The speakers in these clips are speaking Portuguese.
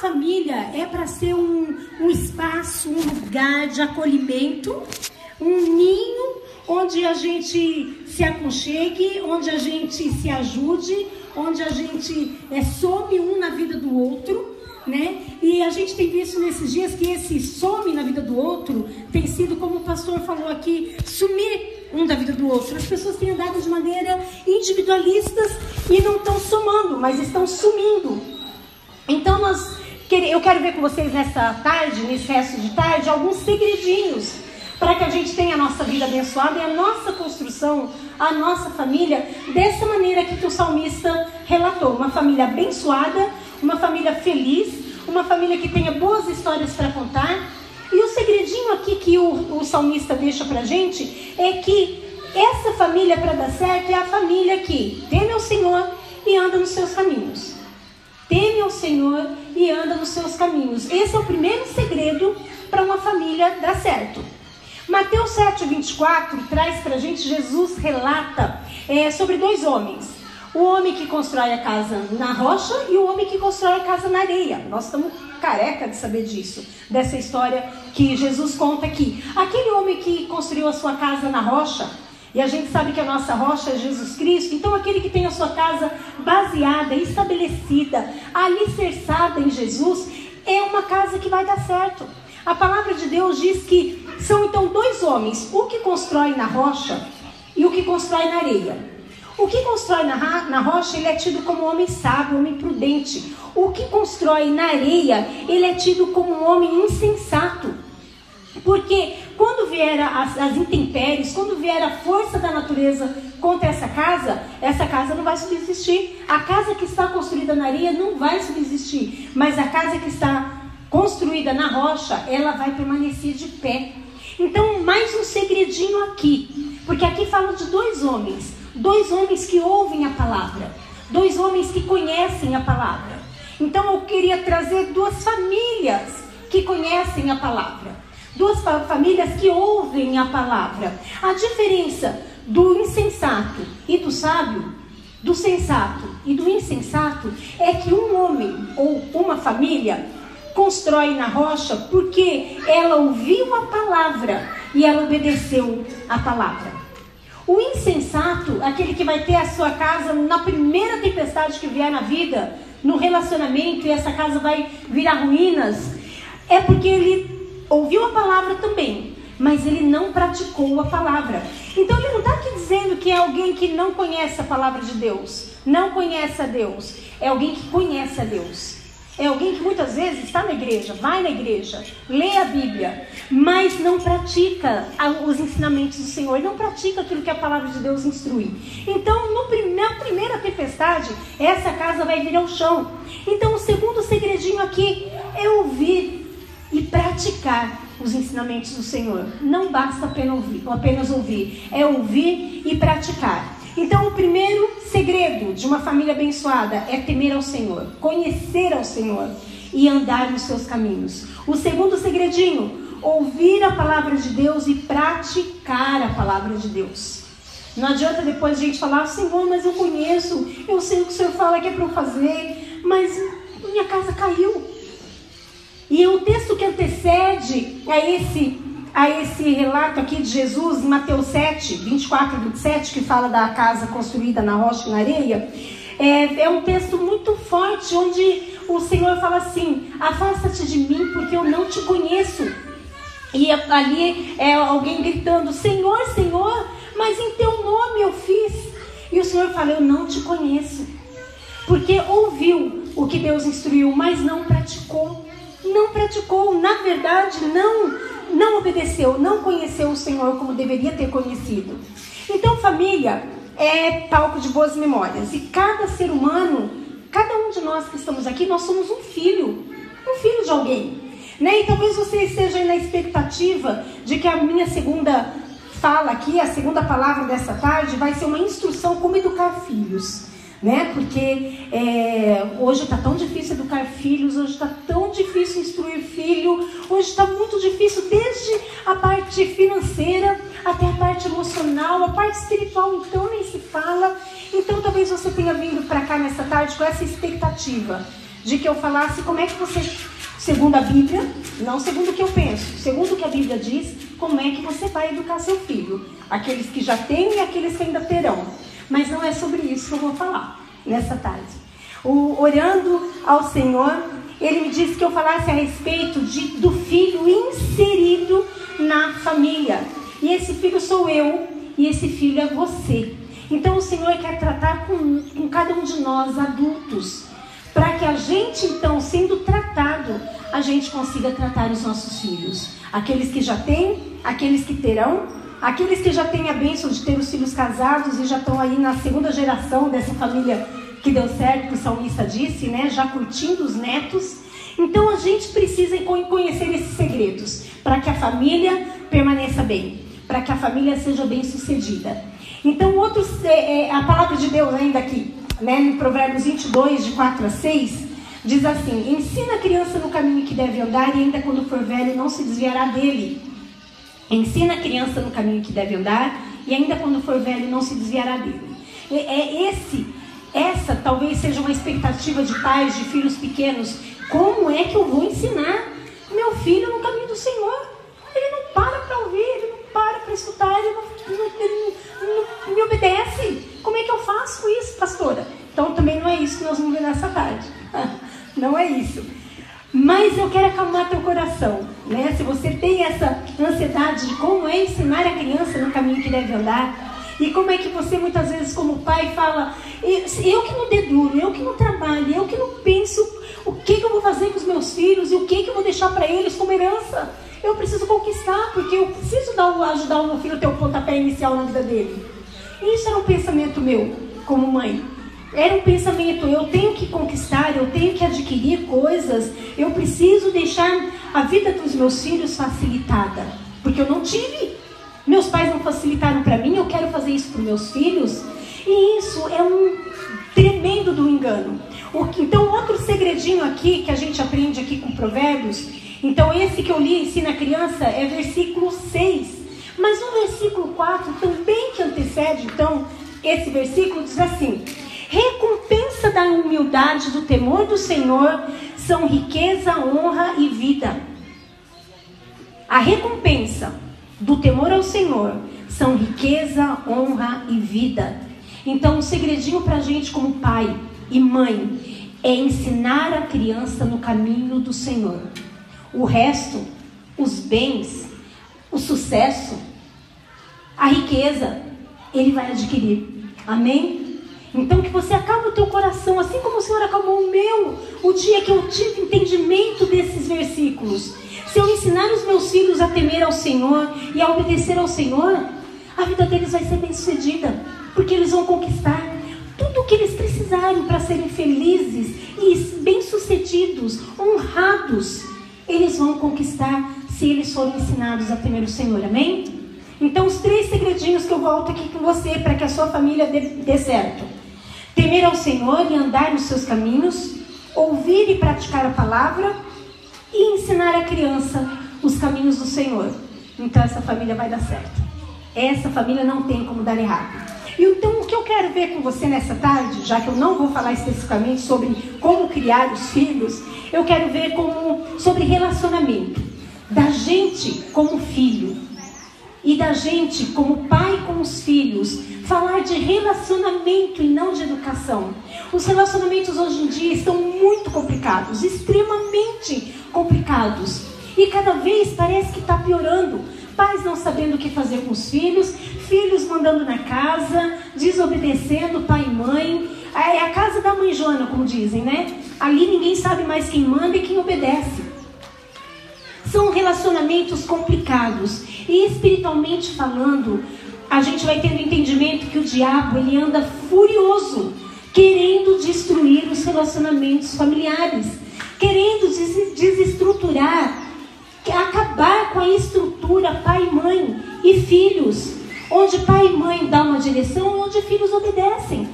família é para ser um, um espaço, um lugar de acolhimento, um ninho onde a gente se aconchegue, onde a gente se ajude, onde a gente é, some um na vida do outro, né? E a gente tem visto nesses dias que esse some na vida do outro tem sido, como o pastor falou aqui, sumir um da vida do outro. As pessoas têm andado de maneira individualistas e não estão somando, mas estão sumindo. Então nós, eu quero ver com vocês nessa tarde, nesse resto de tarde, alguns segredinhos para que a gente tenha a nossa vida abençoada e a nossa construção, a nossa família, dessa maneira que o salmista relatou. Uma família abençoada, uma família feliz, uma família que tenha boas histórias para contar. E o segredinho aqui que o, o salmista deixa para gente é que essa família, para dar certo, é a família que teme ao Senhor e anda nos seus caminhos. Teme ao Senhor e anda nos seus caminhos. Esse é o primeiro segredo para uma família dar certo. Mateus 7, 24 traz para a gente, Jesus relata é, sobre dois homens. O homem que constrói a casa na rocha e o homem que constrói a casa na areia. Nós estamos careca de saber disso, dessa história que Jesus conta aqui. Aquele homem que construiu a sua casa na rocha, e a gente sabe que a nossa rocha é Jesus Cristo, então aquele que tem a sua casa baseada, estabelecida, alicerçada em Jesus, é uma casa que vai dar certo. A palavra de Deus diz que são então dois homens, o que constrói na rocha e o que constrói na areia. O que constrói na, na rocha, ele é tido como homem sábio, homem prudente. O que constrói na areia, ele é tido como um homem insensato. Porque quando vier as, as intempéries, quando vier a força da natureza contra essa casa, essa casa não vai subsistir. A casa que está construída na areia não vai subsistir. Mas a casa que está construída na rocha, ela vai permanecer de pé. Então, mais um segredinho aqui, porque aqui fala de dois homens, dois homens que ouvem a palavra, dois homens que conhecem a palavra. Então, eu queria trazer duas famílias que conhecem a palavra, duas famílias que ouvem a palavra. A diferença do insensato e do sábio, do sensato e do insensato, é que um homem ou uma família constrói na rocha porque ela ouviu a palavra e ela obedeceu a palavra. O insensato, aquele que vai ter a sua casa na primeira tempestade que vier na vida, no relacionamento, e essa casa vai virar ruínas, é porque ele ouviu a palavra também, mas ele não praticou a palavra. Então ele não está aqui dizendo que é alguém que não conhece a palavra de Deus, não conhece a Deus, é alguém que conhece a Deus. É alguém que muitas vezes está na igreja, vai na igreja, lê a Bíblia, mas não pratica os ensinamentos do Senhor, não pratica aquilo que a palavra de Deus instrui. Então, no, na primeira tempestade, essa casa vai vir ao chão. Então, o segundo segredinho aqui é ouvir e praticar os ensinamentos do Senhor. Não basta apenas ouvir, apenas ouvir, é ouvir e praticar. Então, o primeiro segredo de uma família abençoada é temer ao Senhor, conhecer ao Senhor e andar nos seus caminhos. O segundo segredinho, ouvir a palavra de Deus e praticar a palavra de Deus. Não adianta depois a gente falar, Senhor, mas eu conheço, eu sei o que o Senhor fala que é para eu fazer, mas minha casa caiu. E o texto que antecede a esse a esse relato aqui de Jesus, em Mateus 7, 24 e 27, que fala da casa construída na rocha e na areia, é, é um texto muito forte, onde o Senhor fala assim: Afasta-te de mim, porque eu não te conheço. E ali é alguém gritando: Senhor, Senhor, mas em teu nome eu fiz. E o Senhor fala: Eu não te conheço. Porque ouviu o que Deus instruiu, mas não praticou. Não praticou, na verdade, não não obedeceu, não conheceu o Senhor como deveria ter conhecido. Então, família é palco de boas memórias. E cada ser humano, cada um de nós que estamos aqui, nós somos um filho, um filho de alguém. Né? E talvez você esteja na expectativa de que a minha segunda fala aqui, a segunda palavra dessa tarde, vai ser uma instrução como educar filhos né? Porque é, hoje está tão difícil educar filhos, hoje está tão instruir filho, hoje está muito difícil desde a parte financeira até a parte emocional, a parte espiritual, então nem se fala. Então talvez você tenha vindo para cá nessa tarde com essa expectativa de que eu falasse como é que você, segundo a Bíblia, não segundo o que eu penso, segundo o que a Bíblia diz, como é que você vai educar seu filho. Aqueles que já têm e aqueles que ainda terão. Mas não é sobre isso que eu vou falar nessa tarde. O, orando ao Senhor, ele me disse que eu falasse a respeito de, do filho inserido na família. E esse filho sou eu, e esse filho é você. Então o Senhor quer tratar com, com cada um de nós, adultos, para que a gente, então, sendo tratado, a gente consiga tratar os nossos filhos. Aqueles que já têm, aqueles que terão, aqueles que já têm a bênção de ter os filhos casados e já estão aí na segunda geração dessa família que deu certo, que o salmista disse, né? Já curtindo os netos. Então a gente precisa conhecer esses segredos para que a família permaneça bem, para que a família seja bem sucedida. Então, outros, é, é, a palavra de Deus ainda aqui, né, em Provérbios 22, de 4 a 6, diz assim: Ensina a criança no caminho que deve andar, e ainda quando for velho não se desviará dele. Ensina a criança no caminho que deve andar, e ainda quando for velho não se desviará dele. É esse, essa talvez seja uma expectativa de pais, de filhos pequenos. Como é que eu vou ensinar meu filho no caminho do Senhor? Ele não para para ouvir, ele não para para escutar, ele não, ele não, não me obedece. Como é que eu faço isso, pastora? Então também não é isso que nós vamos ver nessa tarde. Não é isso. Mas eu quero acalmar teu coração, né? Se você tem essa ansiedade de como é ensinar a criança no caminho que deve andar, e como é que você muitas vezes como pai fala, eu que não deduro, eu que não trabalho, eu que não penso o que, que eu vou fazer com os meus filhos e o que, que eu vou deixar para eles como herança. Eu preciso conquistar, porque eu preciso dar, ajudar o meu filho a ter o pontapé inicial na vida dele. Isso era um pensamento meu, como mãe. Era um pensamento, eu tenho que conquistar, eu tenho que adquirir coisas, eu preciso deixar a vida dos meus filhos facilitada. Porque eu não tive. Meus pais não facilitaram para mim, eu quero fazer isso para meus filhos. E isso é um tremendo do engano. Então, outro segredinho aqui que a gente aprende aqui com Provérbios então, esse que eu li, ensina a criança, é versículo 6. Mas no versículo 4, também que antecede, então, esse versículo, diz assim: Recompensa da humildade, do temor do Senhor, são riqueza, honra e vida. A recompensa do temor ao Senhor são riqueza, honra e vida. Então, um segredinho para a gente, como pai e mãe, é ensinar a criança no caminho do Senhor. O resto, os bens, o sucesso, a riqueza, ele vai adquirir. Amém? Então que você acalme o teu coração, assim como o Senhor acalmou o meu, o dia que eu tive entendimento desses versículos. Se eu ensinar os meus filhos a temer ao Senhor e a obedecer ao Senhor, a vida deles vai ser bem sucedida, porque eles vão conquistar tudo o que eles precisarem para serem felizes e bem-sucedidos, honrados eles vão conquistar se eles forem ensinados a temer o Senhor. Amém? Então, os três segredinhos que eu volto aqui com você para que a sua família dê, dê certo: temer ao Senhor e andar nos seus caminhos, ouvir e praticar a palavra e ensinar a criança os caminhos do Senhor. Então, essa família vai dar certo. Essa família não tem como dar errado. Então, o que eu quero ver com você nessa tarde, já que eu não vou falar especificamente sobre como criar os filhos, eu quero ver como sobre relacionamento da gente como filho e da gente como pai com os filhos, falar de relacionamento e não de educação. Os relacionamentos hoje em dia estão muito complicados, extremamente complicados. E cada vez parece que está piorando. Pais não sabendo o que fazer com os filhos, filhos mandando na casa, desobedecendo pai e mãe. É a casa da mãe Joana, como dizem, né? Ali ninguém sabe mais quem manda e quem obedece. São relacionamentos complicados. E espiritualmente falando, a gente vai tendo entendimento que o diabo ele anda furioso, querendo destruir os relacionamentos familiares, querendo des desestruturar, acabar com a estrutura pai, mãe e filhos onde pai e mãe dão uma direção onde filhos obedecem.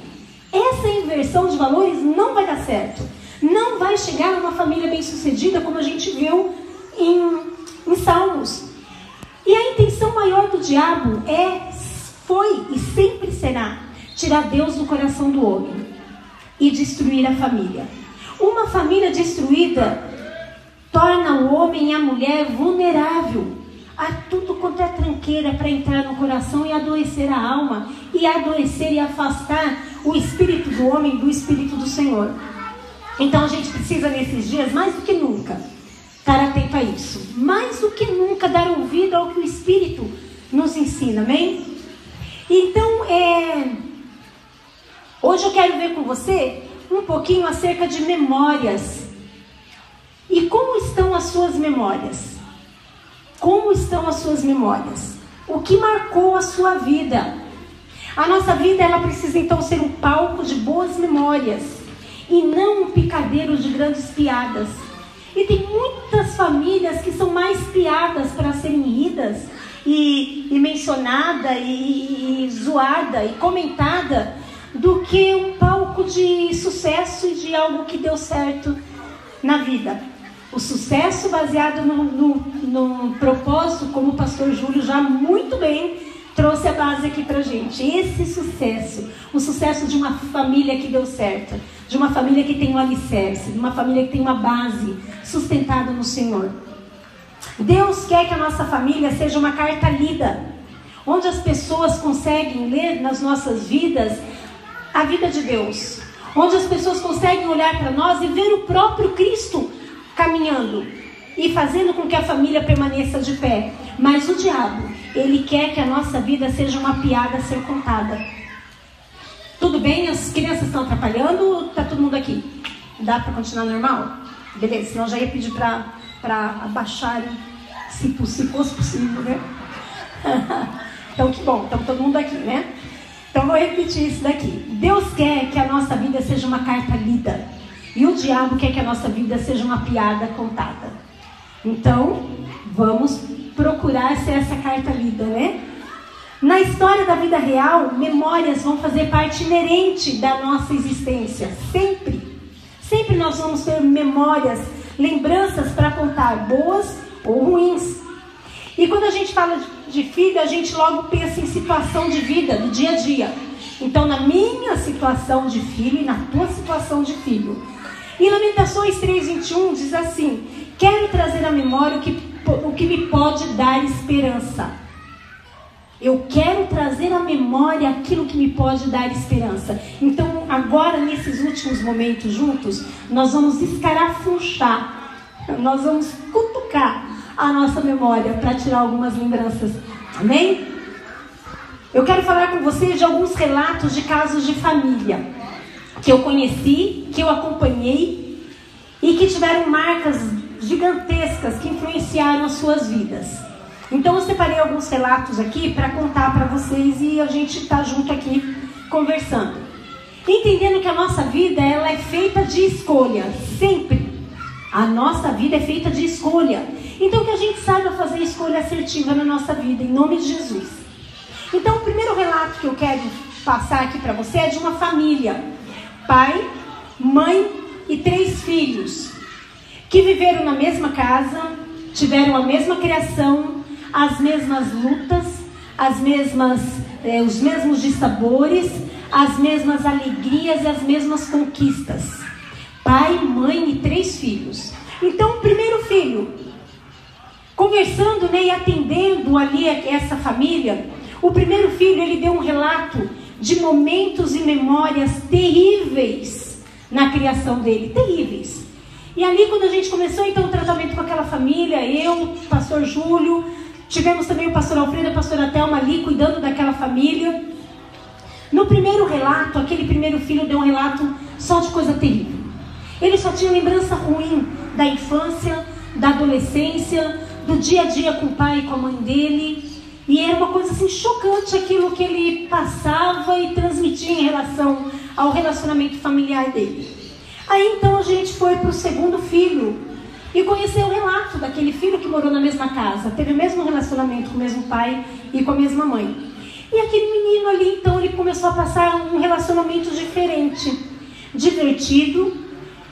Essa inversão de valores não vai dar certo. Não vai chegar a uma família bem-sucedida, como a gente viu em, em Salmos. E a intenção maior do diabo é, foi e sempre será tirar Deus do coração do homem e destruir a família. Uma família destruída torna o homem e a mulher vulnerável a tudo quanto é tranqueira para entrar no coração e adoecer a alma, e adoecer e afastar o espírito do homem do espírito do Senhor. Então a gente precisa nesses dias, mais do que nunca, estar atento a isso. Mais do que nunca dar ouvido ao que o Espírito nos ensina, amém? Então, é... hoje eu quero ver com você um pouquinho acerca de memórias. E como estão as suas memórias? Como estão as suas memórias? O que marcou a sua vida? A nossa vida ela precisa então ser um palco de boas memórias e não um picadeiro de grandes piadas. E tem muitas famílias que são mais piadas para serem ridas e, e mencionada e, e zoada e comentada do que um palco de sucesso e de algo que deu certo na vida. O sucesso baseado no, no, no propósito, como o pastor Júlio já muito bem trouxe a base aqui pra gente. Esse sucesso, o sucesso de uma família que deu certo, de uma família que tem um alicerce, de uma família que tem uma base sustentada no Senhor. Deus quer que a nossa família seja uma carta lida, onde as pessoas conseguem ler nas nossas vidas a vida de Deus, onde as pessoas conseguem olhar para nós e ver o próprio Cristo caminhando e fazendo com que a família permaneça de pé. Mas o diabo, ele quer que a nossa vida seja uma piada a ser contada. Tudo bem? As crianças estão atrapalhando? Tá todo mundo aqui? Dá para continuar normal? Beleza, senão já ia pedir para abaixarem, se, se fosse possível, né? então, que bom, então todo mundo aqui, né? Então, vou repetir isso daqui. Deus quer que a nossa vida seja uma carta lida. E o diabo quer que a nossa vida seja uma piada contada. Então, vamos procurar ser essa carta lida, né? Na história da vida real, memórias vão fazer parte inerente da nossa existência. Sempre. Sempre nós vamos ter memórias, lembranças para contar, boas ou ruins. E quando a gente fala de filho, a gente logo pensa em situação de vida, do dia a dia. Então, na minha situação de filho e na tua situação de filho. E Lamentações 3,21 diz assim: Quero trazer à memória o que, o que me pode dar esperança. Eu quero trazer à memória aquilo que me pode dar esperança. Então, agora, nesses últimos momentos juntos, nós vamos escarafunchar, nós vamos cutucar a nossa memória para tirar algumas lembranças. Amém? Eu quero falar com vocês de alguns relatos de casos de família que eu conheci, que eu acompanhei e que tiveram marcas gigantescas que influenciaram as suas vidas. Então eu separei alguns relatos aqui para contar para vocês e a gente está junto aqui conversando. Entendendo que a nossa vida ela é feita de escolha, sempre. A nossa vida é feita de escolha. Então que a gente saiba fazer escolha assertiva na nossa vida, em nome de Jesus. Então o primeiro relato que eu quero passar aqui para você é de uma família. Pai, mãe e três filhos que viveram na mesma casa, tiveram a mesma criação, as mesmas lutas, as mesmas, é, os mesmos dissabores, as mesmas alegrias e as mesmas conquistas. Pai, mãe e três filhos. Então, o primeiro filho, conversando né, e atendendo ali essa família, o primeiro filho ele deu um relato de momentos e memórias terríveis na criação dele, terríveis. E ali quando a gente começou então o tratamento com aquela família, eu, pastor Júlio, Tivemos também o pastor Alfredo e a pastora Thelma ali cuidando daquela família. No primeiro relato, aquele primeiro filho deu um relato só de coisa terrível. Ele só tinha lembrança ruim da infância, da adolescência, do dia a dia com o pai e com a mãe dele. E era uma coisa assim chocante aquilo que ele passava e transmitia em relação ao relacionamento familiar dele. Aí então a gente foi para o segundo filho, e conhecer o relato daquele filho que morou na mesma casa, teve o mesmo relacionamento com o mesmo pai e com a mesma mãe. E aquele menino ali, então, ele começou a passar um relacionamento diferente, divertido,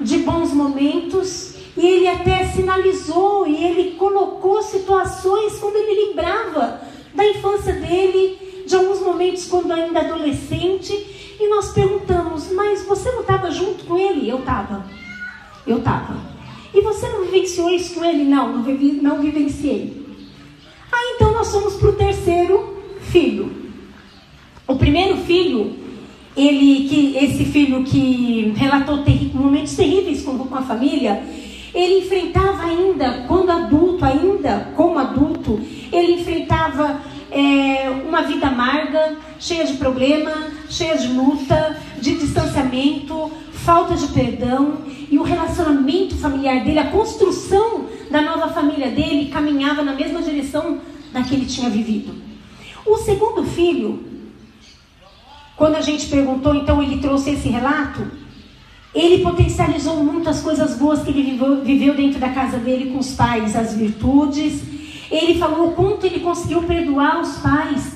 de bons momentos, e ele até sinalizou e ele colocou situações quando ele lembrava da infância dele, de alguns momentos quando ainda adolescente, e nós perguntamos: Mas você não estava junto com ele? Eu estava. Eu estava. E você não vivenciou isso com ele? Não, não, vivi, não vivenciei. Aí então nós fomos para o terceiro filho. O primeiro filho, ele que esse filho que relatou terri momentos terríveis com, com a família, ele enfrentava ainda, quando adulto, ainda como adulto, ele enfrentava é, uma vida amarga, cheia de problema, cheia de luta, de distanciamento, falta de perdão e o relacionamento familiar dele, a construção da nova família dele caminhava na mesma direção da que ele tinha vivido. O segundo filho, quando a gente perguntou, então ele trouxe esse relato, ele potencializou muitas coisas boas que ele viveu, viveu dentro da casa dele com os pais, as virtudes. Ele falou o quanto ele conseguiu perdoar os pais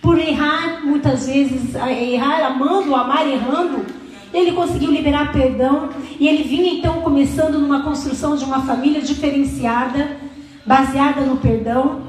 por errar muitas vezes, errar amando, amar errando. Ele conseguiu liberar perdão e ele vinha então começando numa construção de uma família diferenciada, baseada no perdão.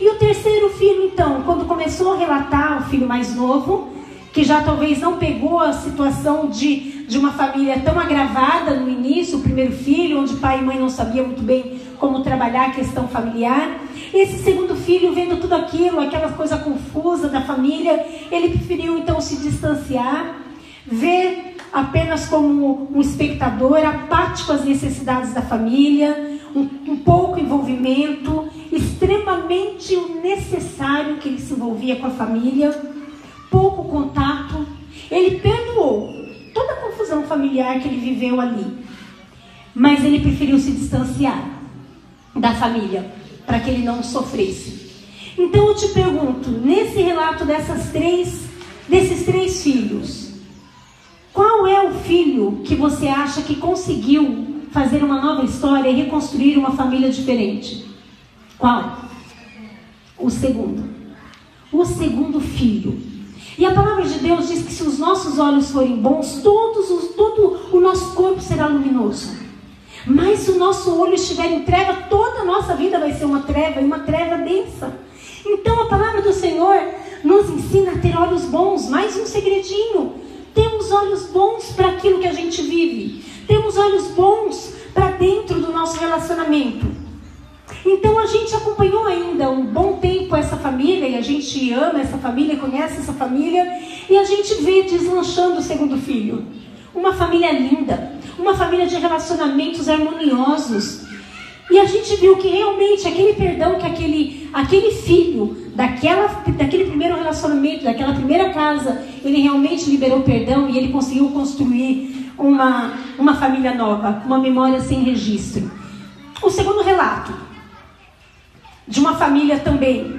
E o terceiro filho, então, quando começou a relatar, o filho mais novo, que já talvez não pegou a situação de, de uma família tão agravada no início, o primeiro filho, onde pai e mãe não sabiam muito bem como trabalhar a questão familiar. Esse segundo filho, vendo tudo aquilo, aquela coisa confusa da família, ele preferiu então se distanciar, ver apenas como um espectador, apático às necessidades da família, um, um pouco envolvimento, extremamente necessário que ele se envolvia com a família pouco contato. Ele perdoou toda a confusão familiar que ele viveu ali. Mas ele preferiu se distanciar da família para que ele não sofresse. Então eu te pergunto, nesse relato dessas três, desses três filhos, qual é o filho que você acha que conseguiu fazer uma nova história e reconstruir uma família diferente? Qual? O segundo. O segundo filho. E a palavra de Deus diz que se os nossos olhos forem bons, todos os, todo o nosso corpo será luminoso. Mas se o nosso olho estiver em treva, toda a nossa vida vai ser uma treva e uma treva densa. Então a palavra do Senhor nos ensina a ter olhos bons. Mais um segredinho. Temos olhos bons para aquilo que a gente vive. Temos olhos bons para dentro do nosso relacionamento. Então a gente acompanhou ainda um bom tempo essa família, e a gente ama essa família, conhece essa família, e a gente vê deslanchando o segundo filho. Uma família linda, uma família de relacionamentos harmoniosos. E a gente viu que realmente aquele perdão que aquele, aquele filho, daquela, daquele primeiro relacionamento, daquela primeira casa, ele realmente liberou perdão e ele conseguiu construir uma, uma família nova, uma memória sem registro. O segundo relato, de uma família também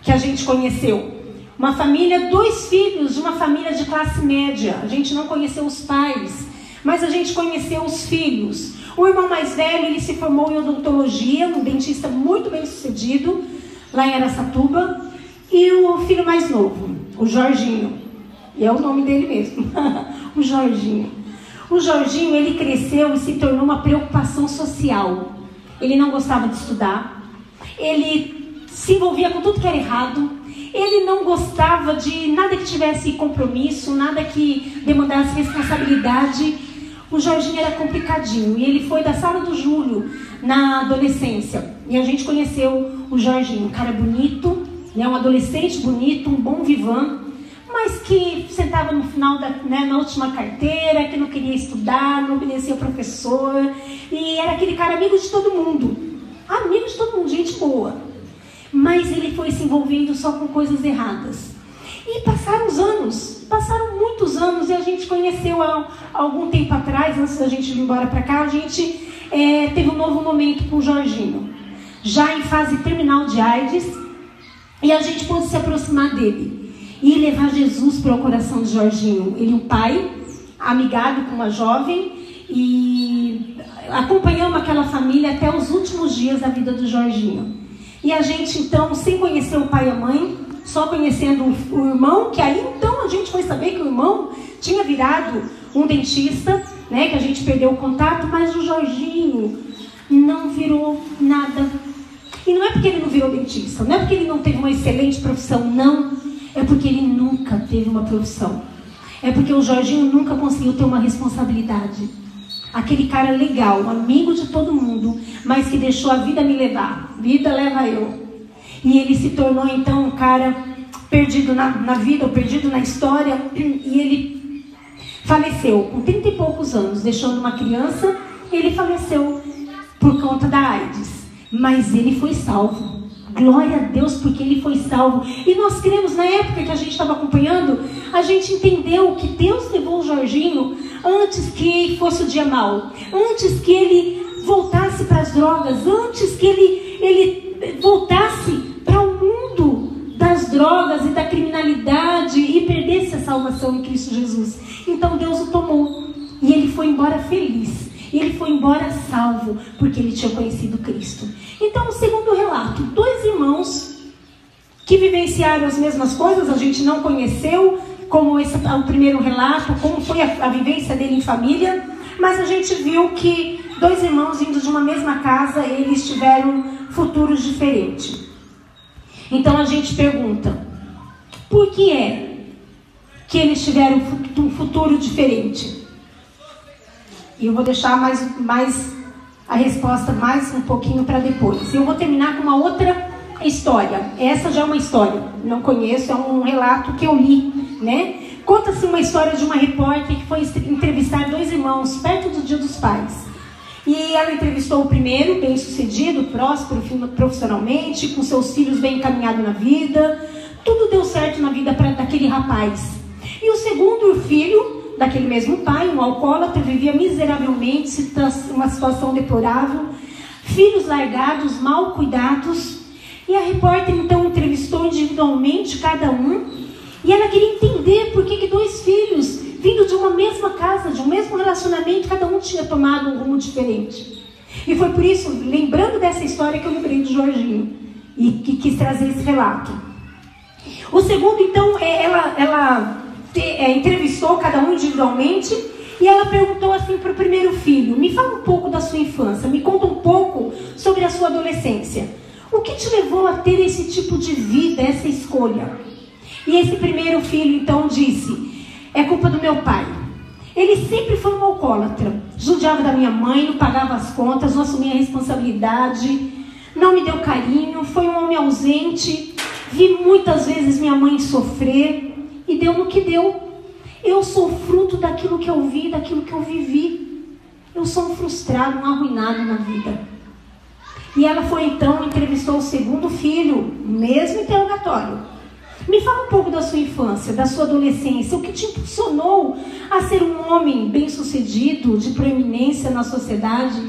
que a gente conheceu. Uma família, dois filhos de uma família de classe média. A gente não conheceu os pais, mas a gente conheceu os filhos. O irmão mais velho, ele se formou em odontologia, um dentista muito bem sucedido, lá em Aracatuba. E o filho mais novo, o Jorginho. E é o nome dele mesmo, o Jorginho. O Jorginho, ele cresceu e se tornou uma preocupação social. Ele não gostava de estudar, ele se envolvia com tudo que era errado, ele não gostava de nada que tivesse compromisso, nada que demandasse responsabilidade. O Jorginho era complicadinho e ele foi da sala do Júlio na adolescência. E a gente conheceu o Jorginho, um cara bonito, né, um adolescente bonito, um bom vivan, mas que sentava no final da, né, na última carteira, que não queria estudar, não obedecia ao professor, e era aquele cara amigo de todo mundo amigo de todo mundo, gente boa. Mas ele foi se envolvendo só com coisas erradas. E passaram os anos, passaram muitos anos, e a gente conheceu há, algum tempo atrás, antes da gente ir embora para cá, a gente é, teve um novo momento com o Jorginho, já em fase terminal de AIDS, e a gente pôde se aproximar dele e levar Jesus para o coração de Jorginho. Ele, um pai, amigado com uma jovem, e acompanhamos aquela família até os últimos dias da vida do Jorginho. E a gente, então, sem conhecer o pai e a mãe, só conhecendo o irmão, que aí então a gente foi saber que o irmão tinha virado um dentista, né, que a gente perdeu o contato, mas o Jorginho não virou nada. E não é porque ele não virou dentista, não é porque ele não teve uma excelente profissão, não. É porque ele nunca teve uma profissão. É porque o Jorginho nunca conseguiu ter uma responsabilidade. Aquele cara legal, amigo de todo mundo, mas que deixou a vida me levar. Vida leva eu. E ele se tornou então um cara perdido na, na vida, ou perdido na história, e ele faleceu com 30 e poucos anos, deixando uma criança, ele faleceu por conta da AIDS. Mas ele foi salvo. Glória a Deus, porque ele foi salvo. E nós cremos, na época que a gente estava acompanhando, a gente entendeu que Deus levou o Jorginho antes que fosse o dia mal, antes que ele voltasse para as drogas, antes que ele, ele voltasse criminalidade e perdesse a salvação em Cristo Jesus. Então Deus o tomou e ele foi embora feliz. Ele foi embora salvo, porque ele tinha conhecido Cristo. Então, o segundo relato: dois irmãos que vivenciaram as mesmas coisas, a gente não conheceu, como esse, o primeiro relato, como foi a, a vivência dele em família, mas a gente viu que dois irmãos vindo de uma mesma casa, eles tiveram futuros diferentes. Então a gente pergunta: por que é que eles tiveram um futuro diferente? E eu vou deixar mais, mais a resposta mais um pouquinho para depois. Eu vou terminar com uma outra história. Essa já é uma história, não conheço, é um relato que eu li, né? Conta-se uma história de uma repórter que foi entrevistar dois irmãos perto do Dia dos Pais. E ela entrevistou o primeiro, bem sucedido, próspero profissionalmente, com seus filhos bem encaminhados na vida. Tudo deu certo na vida pra, daquele rapaz. E o segundo filho daquele mesmo pai, um alcoólatra, vivia miseravelmente, uma situação deplorável, filhos largados, mal cuidados. E a repórter então entrevistou individualmente cada um, e ela queria entender por que, que dois filhos, vindo de uma mesma casa, de um mesmo relacionamento, cada um tinha tomado um rumo diferente. E foi por isso, lembrando dessa história, que eu lembrei do Jorginho e que quis trazer esse relato. O segundo, então, é ela, ela te, é, entrevistou cada um individualmente e ela perguntou assim para o primeiro filho: Me fala um pouco da sua infância, me conta um pouco sobre a sua adolescência. O que te levou a ter esse tipo de vida, essa escolha? E esse primeiro filho então disse: É culpa do meu pai. Ele sempre foi um alcoólatra, judiava da minha mãe, não pagava as contas, não assumia a responsabilidade, não me deu carinho, foi um homem ausente, vi muitas vezes minha mãe sofrer. E deu no que deu. Eu sou fruto daquilo que eu vi, daquilo que eu vivi. Eu sou um frustrado, um arruinado na vida. E ela foi então, entrevistou o segundo filho, mesmo interrogatório. Me fala um pouco da sua infância, da sua adolescência, o que te impulsionou a ser um homem bem-sucedido, de proeminência na sociedade?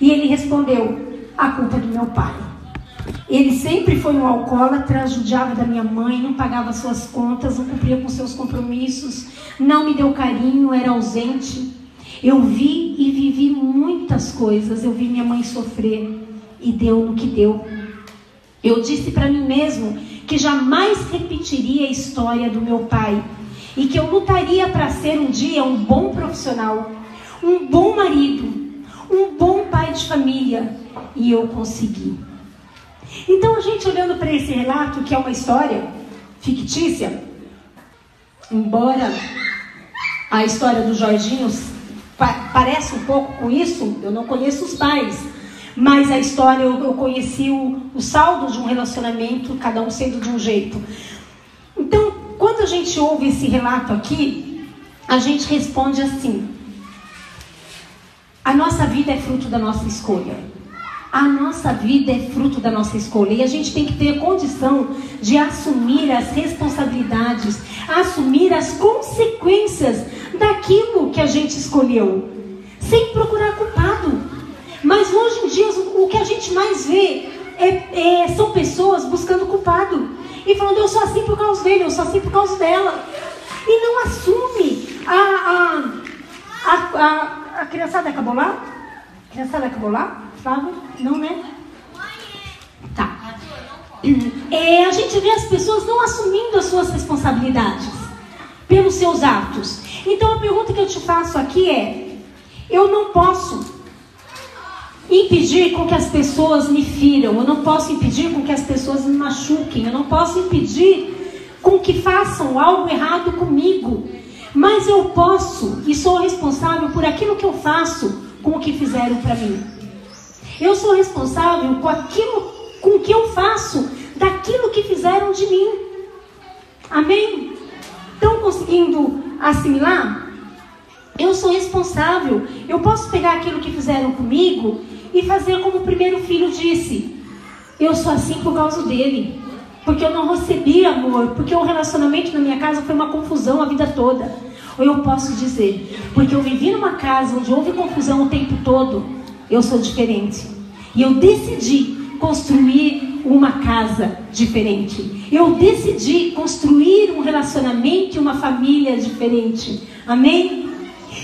E ele respondeu: a culpa é do meu pai. Ele sempre foi um alcoólatra, judiava da minha mãe, não pagava suas contas, não cumpria com seus compromissos, não me deu carinho, era ausente. Eu vi e vivi muitas coisas. Eu vi minha mãe sofrer e deu no que deu. Eu disse para mim mesmo que jamais repetiria a história do meu pai e que eu lutaria para ser um dia um bom profissional, um bom marido, um bom pai de família. E eu consegui. Então, a gente olhando para esse relato, que é uma história fictícia, embora a história do Jorginho pa parece um pouco com isso, eu não conheço os pais, mas a história eu, eu conheci o, o saldo de um relacionamento, cada um sendo de um jeito. Então, quando a gente ouve esse relato aqui, a gente responde assim: a nossa vida é fruto da nossa escolha. A nossa vida é fruto da nossa escolha e a gente tem que ter condição de assumir as responsabilidades, assumir as consequências daquilo que a gente escolheu, sem procurar culpado. Mas hoje em dia o que a gente mais vê é, é, são pessoas buscando culpado e falando eu sou assim por causa dele, eu sou assim por causa dela e não assume a a, a, a, a criançada acabou lá? A criançada acabou lá? Flávio? Não, né? Tá. É, a gente vê as pessoas não assumindo as suas responsabilidades pelos seus atos. Então a pergunta que eu te faço aqui é: eu não posso impedir com que as pessoas me firam, eu não posso impedir com que as pessoas me machuquem, eu não posso impedir com que façam algo errado comigo. Mas eu posso e sou responsável por aquilo que eu faço com o que fizeram para mim. Eu sou responsável com aquilo com que eu faço daquilo que fizeram de mim. Amém? Estão conseguindo assimilar? Eu sou responsável. Eu posso pegar aquilo que fizeram comigo e fazer como o primeiro filho disse: Eu sou assim por causa dele. Porque eu não recebi amor. Porque o relacionamento na minha casa foi uma confusão a vida toda. Ou eu posso dizer: Porque eu vivi numa casa onde houve confusão o tempo todo. Eu sou diferente. E eu decidi construir uma casa diferente. Eu decidi construir um relacionamento e uma família diferente. Amém?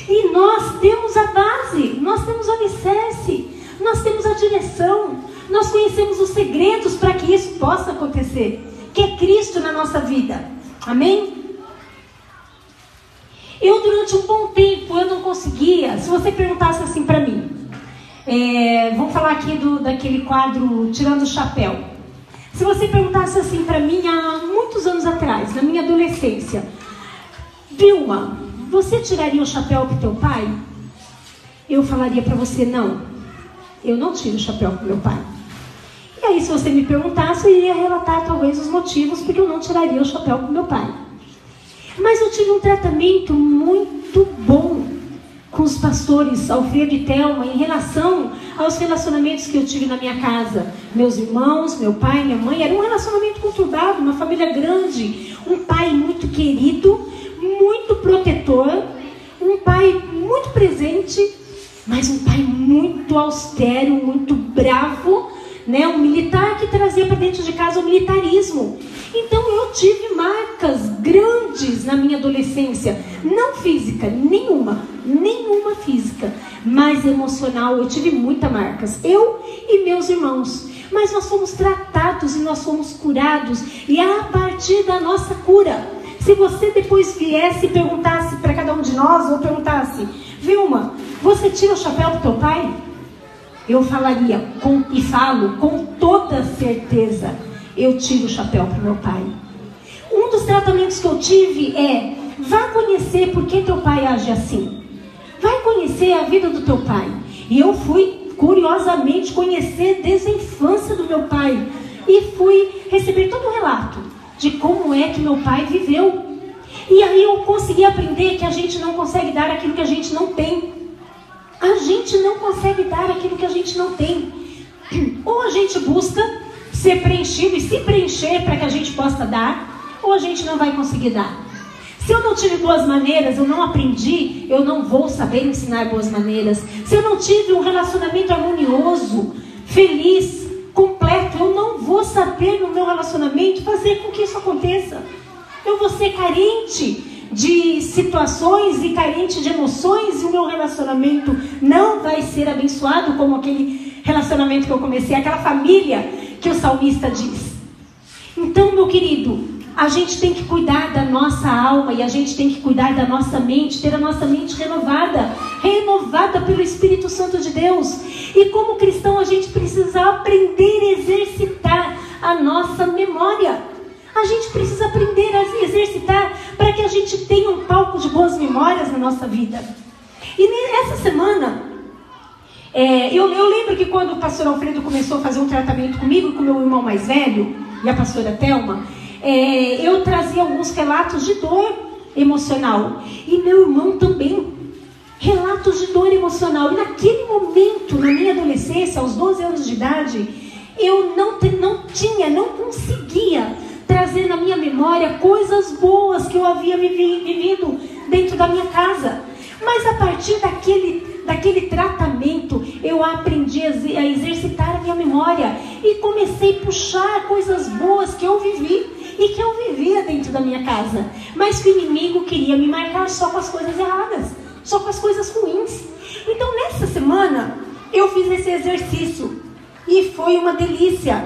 E nós temos a base, nós temos o alicerce, nós temos a direção, nós conhecemos os segredos para que isso possa acontecer, que é Cristo na nossa vida. Amém? Eu durante um bom tempo eu não conseguia. Se você perguntasse assim para mim, é, vamos falar aqui do, daquele quadro Tirando o Chapéu. Se você perguntasse assim para mim há muitos anos atrás, na minha adolescência, Vilma, você tiraria o chapéu para teu pai? Eu falaria para você não. Eu não tiro o chapéu para meu pai. E aí, se você me perguntasse, eu iria relatar talvez os motivos porque eu não tiraria o chapéu para meu pai. Mas eu tive um tratamento muito bom com os pastores Alfredo e Thelma em relação aos relacionamentos que eu tive na minha casa. Meus irmãos, meu pai, minha mãe, era um relacionamento conturbado, uma família grande, um pai muito querido, muito protetor, um pai muito presente, mas um pai muito austero, muito bravo, né? Um militar que trazia para dentro de casa o militarismo. Então eu tive marcas grandes na minha adolescência, não física, nenhuma, nenhuma física, mas emocional. Eu tive muitas marcas, eu e meus irmãos. Mas nós fomos tratados e nós fomos curados, e é a partir da nossa cura. Se você depois viesse e perguntasse para cada um de nós, ou perguntasse, Vilma, você tira o chapéu do teu pai? Eu falaria com, e falo com toda certeza eu tiro o chapéu para meu pai. Um dos tratamentos que eu tive é: vá conhecer por que teu pai age assim. Vai conhecer a vida do teu pai. E eu fui, curiosamente, conhecer desde a infância do meu pai. E fui receber todo o relato de como é que meu pai viveu. E aí eu consegui aprender que a gente não consegue dar aquilo que a gente não tem. A gente não consegue dar aquilo que a gente não tem. Ou a gente busca ser preenchido e se preencher para que a gente possa dar, ou a gente não vai conseguir dar. Se eu não tive boas maneiras, eu não aprendi, eu não vou saber ensinar boas maneiras. Se eu não tive um relacionamento harmonioso, feliz, completo, eu não vou saber no meu relacionamento fazer com que isso aconteça. Eu vou ser carente de situações e carente de emoções e o meu relacionamento não vai ser abençoado como aquele relacionamento que eu comecei, aquela família que o salmista diz. Então, meu querido, a gente tem que cuidar da nossa alma e a gente tem que cuidar da nossa mente, ter a nossa mente renovada, renovada pelo Espírito Santo de Deus. E como cristão, a gente precisa aprender a exercitar a nossa memória. A gente precisa aprender a exercitar para que a gente tenha um palco de boas memórias na nossa vida. E nessa semana, é, eu, eu, lembro que quando o pastor Alfredo começou a fazer um tratamento comigo e com meu irmão mais velho, e a pastora Thelma, é, eu trazia alguns relatos de dor emocional. E meu irmão também. Relatos de dor emocional. E naquele momento, na minha adolescência, aos 12 anos de idade, eu não, não tinha, não conseguia trazer na minha memória coisas boas que eu havia vivido dentro da minha casa. Mas a partir daquele daquele tratamento, eu aprendi a exercitar a minha memória e comecei a puxar coisas boas que eu vivi e que eu vivia dentro da minha casa. Mas que o inimigo queria me marcar só com as coisas erradas, só com as coisas ruins. Então, nessa semana, eu fiz esse exercício e foi uma delícia.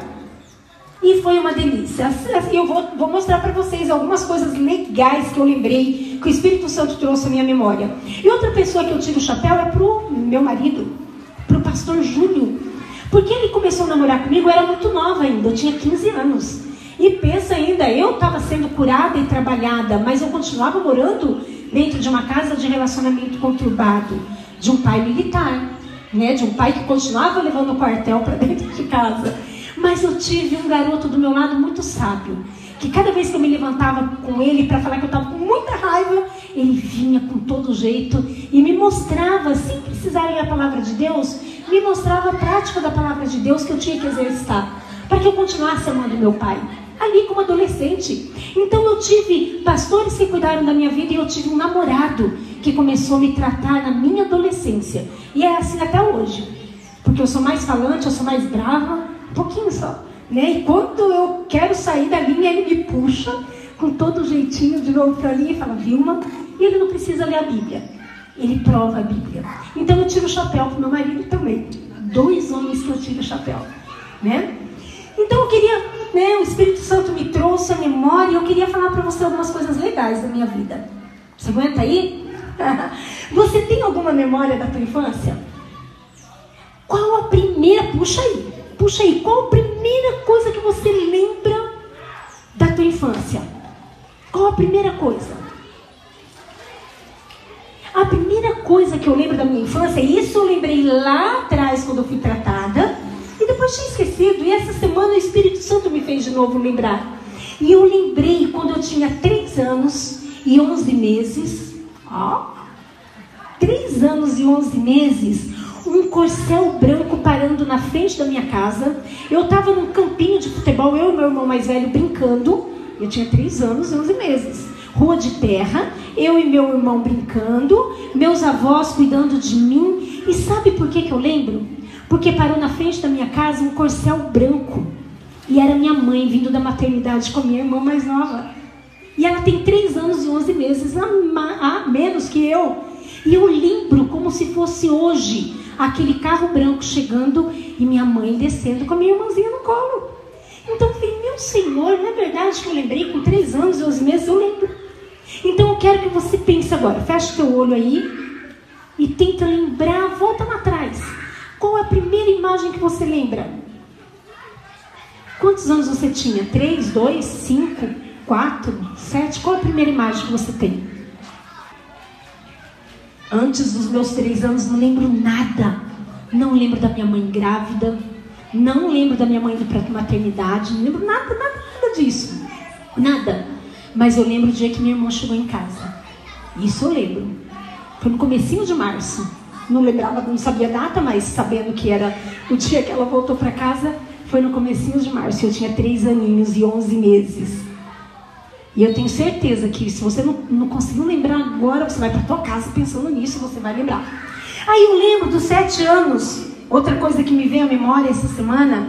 E foi uma delícia. Eu vou, vou mostrar para vocês algumas coisas legais que eu lembrei, que o Espírito Santo trouxe à minha memória. E outra pessoa que eu tiro o chapéu é pro meu marido, pro pastor Júlio. Porque ele começou a namorar comigo, eu era muito nova ainda, eu tinha 15 anos. E pensa ainda, eu estava sendo curada e trabalhada, mas eu continuava morando dentro de uma casa de relacionamento conturbado, de um pai militar, né? De um pai que continuava levando o quartel para dentro de casa. Mas eu tive um garoto do meu lado muito sábio, que cada vez que eu me levantava com ele para falar que eu estava com muita raiva, ele vinha com todo jeito e me mostrava, sem precisar ler a palavra de Deus, me mostrava a prática da palavra de Deus que eu tinha que exercitar, para que eu continuasse amando meu pai ali como adolescente. Então eu tive pastores que cuidaram da minha vida e eu tive um namorado que começou a me tratar na minha adolescência. E é assim até hoje. Porque eu sou mais falante, eu sou mais brava, um pouquinho só. Né? E quando eu quero sair da linha, ele me puxa com todo jeitinho de novo para ali e fala, Vilma, e ele não precisa ler a Bíblia. Ele prova a Bíblia. Então eu tiro o chapéu pro meu marido também. Dois homens que eu tiro o chapéu. Né? Então eu queria, né, o Espírito Santo me trouxe a memória e eu queria falar para você algumas coisas legais da minha vida. Você aguenta aí? Você tem alguma memória da tua infância? Qual a primeira, puxa aí, puxa aí, qual a primeira coisa que você lembra da tua infância? Qual a primeira coisa? A primeira coisa que eu lembro da minha infância, isso eu lembrei lá atrás quando eu fui tratada, e depois tinha esquecido, e essa semana o Espírito Santo me fez de novo lembrar. E eu lembrei quando eu tinha 3 anos e 11 meses, ó, 3 anos e 11 meses, um corcel branco parando na frente da minha casa. Eu estava num campinho de futebol, eu e meu irmão mais velho brincando. Eu tinha 3 anos e 11 meses. Rua de terra, eu e meu irmão brincando, meus avós cuidando de mim. E sabe por que, que eu lembro? Porque parou na frente da minha casa um corcel branco. E era minha mãe vindo da maternidade com a minha irmã mais nova. E ela tem 3 anos e 11 meses a, a menos que eu. E eu lembro como se fosse hoje aquele carro branco chegando e minha mãe descendo com a minha irmãzinha no colo. Então eu falei, meu Senhor, não é verdade que eu lembrei com 3 anos e 11 meses? Eu lembro. Então eu quero que você pense agora, feche teu olho aí e tenta lembrar, volta lá atrás. Qual é a primeira imagem que você lembra? Quantos anos você tinha? Três, dois, cinco, quatro, sete? Qual é a primeira imagem que você tem? Antes dos meus três anos, não lembro nada. Não lembro da minha mãe grávida. Não lembro da minha mãe indo para maternidade. Não lembro nada, nada, nada disso. Nada. Mas eu lembro o dia que minha irmã chegou em casa. Isso eu lembro. Foi no comecinho de março. Não lembrava, não sabia a data, mas sabendo que era o dia que ela voltou para casa, foi no comecinho de março. Eu tinha três aninhos e onze meses. E eu tenho certeza que se você não, não conseguiu lembrar agora, você vai para tua casa pensando nisso, você vai lembrar. Aí eu lembro dos sete anos, outra coisa que me veio à memória essa semana,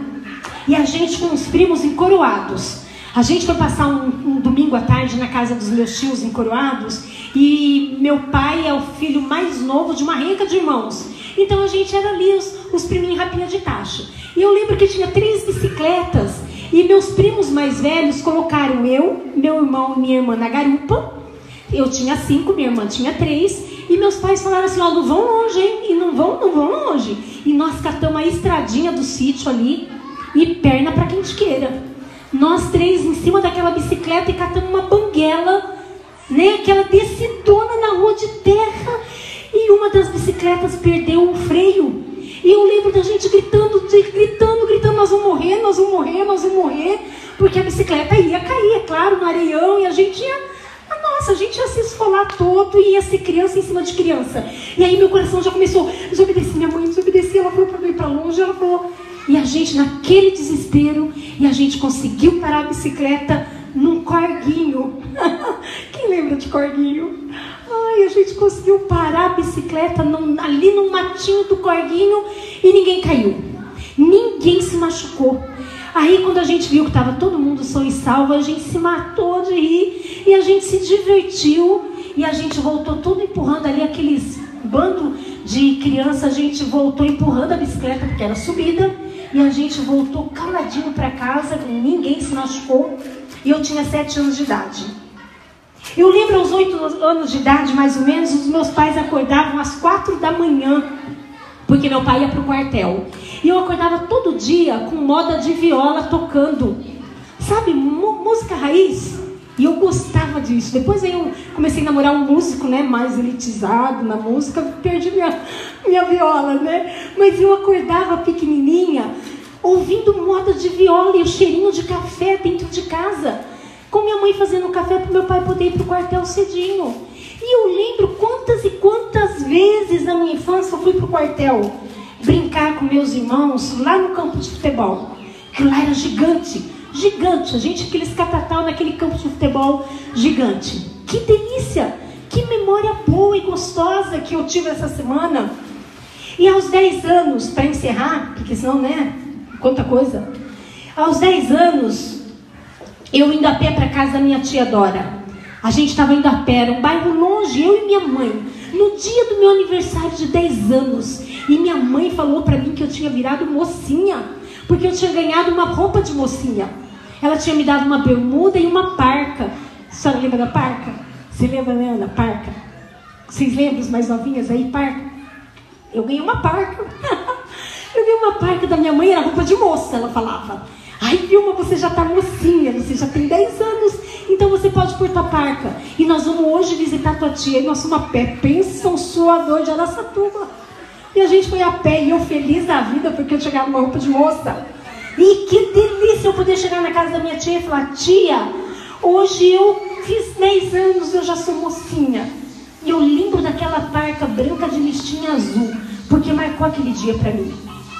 e a gente com os primos encoroados. A gente foi passar um, um, domingo à tarde na casa dos meus tios em Coroados e meu pai é o filho mais novo de uma renca de irmãos. Então a gente era ali os, os priminhos rapinha de taxa. E eu lembro que tinha três bicicletas e meus primos mais velhos colocaram eu, meu irmão e minha irmã na garupa. Eu tinha cinco, minha irmã tinha três. E meus pais falaram assim: ó, não vão longe, hein? E não vão, não vão longe. E nós catamos a estradinha do sítio ali e perna para quem te queira. Nós três em cima daquela bicicleta e catamos uma banguela, né? Aquela descidona na rua de terra. E uma das bicicletas perdeu o freio. E eu lembro da gente gritando, gritando, gritando, nós vamos morrer, nós vamos morrer, nós vamos morrer. Porque a bicicleta ia cair, é claro, no areião, e a gente ia. Ah, nossa, a gente ia se esfolar todo e ia ser criança em cima de criança. E aí meu coração já começou, desobedecer, minha mãe desobedecia, ela falou para mim para longe, ela falou, e a gente, naquele desespero, e a gente conseguiu parar a bicicleta num corguinho. Quem lembra de corguinho? Ai, a gente conseguiu parar a bicicleta num, ali no matinho do corguinho e ninguém caiu. Ninguém se machucou. Aí, quando a gente viu que estava todo mundo são e salvo, a gente se matou de rir e a gente se divertiu e a gente voltou tudo empurrando ali aqueles bando de criança, a gente voltou empurrando a bicicleta porque era subida e a gente voltou caladinho para casa, ninguém se machucou. E eu tinha sete anos de idade. Eu lembro aos oito anos de idade, mais ou menos, os meus pais acordavam às quatro da manhã, porque meu pai ia para o quartel. E eu acordava todo dia com moda de viola tocando. Sabe, música raiz? E eu gostava disso. Depois aí eu comecei a namorar um músico, né, mais elitizado na música, perdi minha, minha viola, né? Mas eu acordava pequenininha, ouvindo moda de viola e o cheirinho de café dentro de casa. Com minha mãe fazendo café para meu pai poder ir para o quartel cedinho. E eu lembro quantas e quantas vezes na minha infância eu fui para o quartel brincar com meus irmãos lá no campo de futebol. Que lá era gigante, gigante. A gente, aqueles catatal naquele campo de futebol gigante. Que delícia! Que memória boa e gostosa que eu tive essa semana. E aos 10 anos, para encerrar, porque senão, né? Quanta coisa. Aos 10 anos, eu indo a pé para casa da minha tia Dora. A gente estava indo a pé, era um bairro longe, eu e minha mãe. No dia do meu aniversário de 10 anos. E minha mãe falou para mim que eu tinha virado mocinha. Porque eu tinha ganhado uma roupa de mocinha. Ela tinha me dado uma bermuda e uma parca. A senhora lembra da parca? Você lembra, né, Ana? Parca. Vocês lembram, os mais novinhas aí, parca? Eu ganhei uma parca. eu ganhei uma parca da minha mãe, era roupa de moça, ela falava. Ai, Vilma, você já está mocinha, você já tem 10 anos, então você pode pôr tua parca. E nós vamos hoje visitar tua tia e nós somos a pé. Pensa um suador de Araçatuba. E a gente foi a pé e eu feliz da vida porque eu chegava numa roupa de moça. E que delícia eu poder chegar na casa da minha tia e falar: Tia, hoje eu fiz 10 anos, eu já sou mocinha. E eu lembro daquela parca branca de listinha azul, porque marcou aquele dia para mim,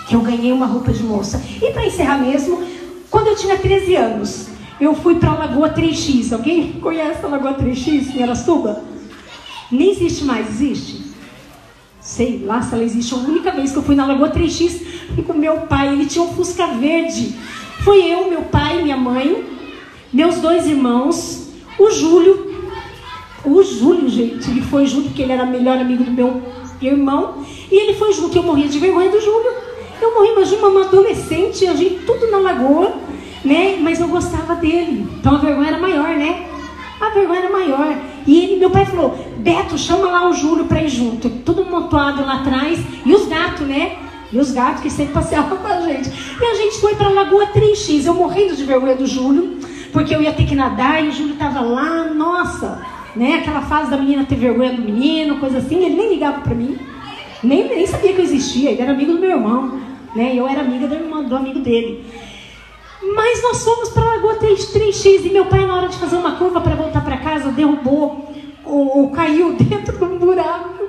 que eu ganhei uma roupa de moça. E para encerrar mesmo, quando eu tinha 13 anos, eu fui para a Lagoa 3X. Alguém conhece a Lagoa 3X em Arasuba? Nem existe mais, existe? Sei lá se ela existe. A única vez que eu fui na Lagoa 3X com meu pai, ele tinha um Fusca verde. Foi eu, meu pai, minha mãe, meus dois irmãos, o Júlio. O Júlio, gente, ele foi junto porque ele era melhor amigo do meu irmão. E ele foi junto. Eu morria de vergonha do Júlio. Eu morri, imagina uma adolescente, a gente tudo na lagoa, né? Mas eu gostava dele. Então a vergonha era maior, né? A vergonha era maior. E ele, meu pai falou: Beto, chama lá o Júlio para ir junto. Tudo montado lá atrás. E os gatos, né? E os gatos que sempre passeavam com a gente. E a gente foi para a Lagoa 3X. Eu morrendo de vergonha do Júlio, porque eu ia ter que nadar e o Júlio estava lá. Nossa, né? Aquela fase da menina ter vergonha do menino, coisa assim. Ele nem ligava para mim. Nem, nem sabia que eu existia. Ele era amigo do meu irmão né? Eu era amiga do, irmão, do amigo dele. Mas nós fomos para a Lagoa 3, 3X e meu pai, na hora de fazer uma curva para voltar para casa, derrubou ou, ou caiu dentro de um buraco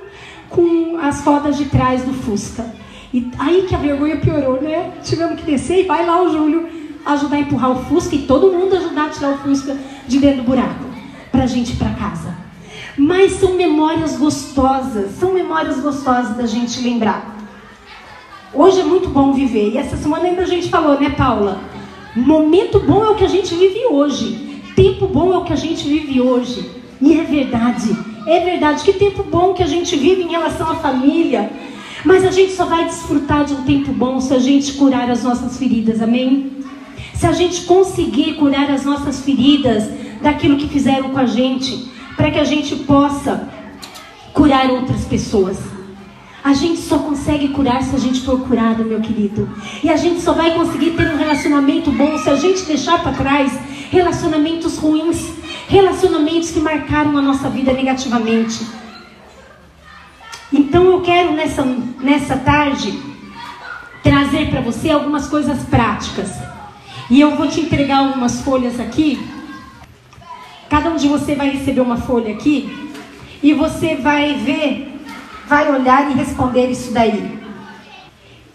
com as rodas de trás do Fusca. E aí que a vergonha piorou, né? Tivemos que descer e vai lá o Júlio ajudar a empurrar o Fusca e todo mundo ajudar a tirar o Fusca de dentro do buraco para a gente ir para casa. Mas são memórias gostosas, são memórias gostosas da gente lembrar. Hoje é muito bom viver. E essa semana ainda a gente falou, né, Paula? Momento bom é o que a gente vive hoje. Tempo bom é o que a gente vive hoje. E é verdade. É verdade. Que tempo bom que a gente vive em relação à família. Mas a gente só vai desfrutar de um tempo bom se a gente curar as nossas feridas. Amém? Se a gente conseguir curar as nossas feridas daquilo que fizeram com a gente, para que a gente possa curar outras pessoas. A gente só consegue curar se a gente for curado, meu querido. E a gente só vai conseguir ter um relacionamento bom se a gente deixar para trás relacionamentos ruins, relacionamentos que marcaram a nossa vida negativamente. Então eu quero nessa, nessa tarde trazer para você algumas coisas práticas. E eu vou te entregar algumas folhas aqui. Cada um de você vai receber uma folha aqui. E você vai ver vai olhar e responder isso daí.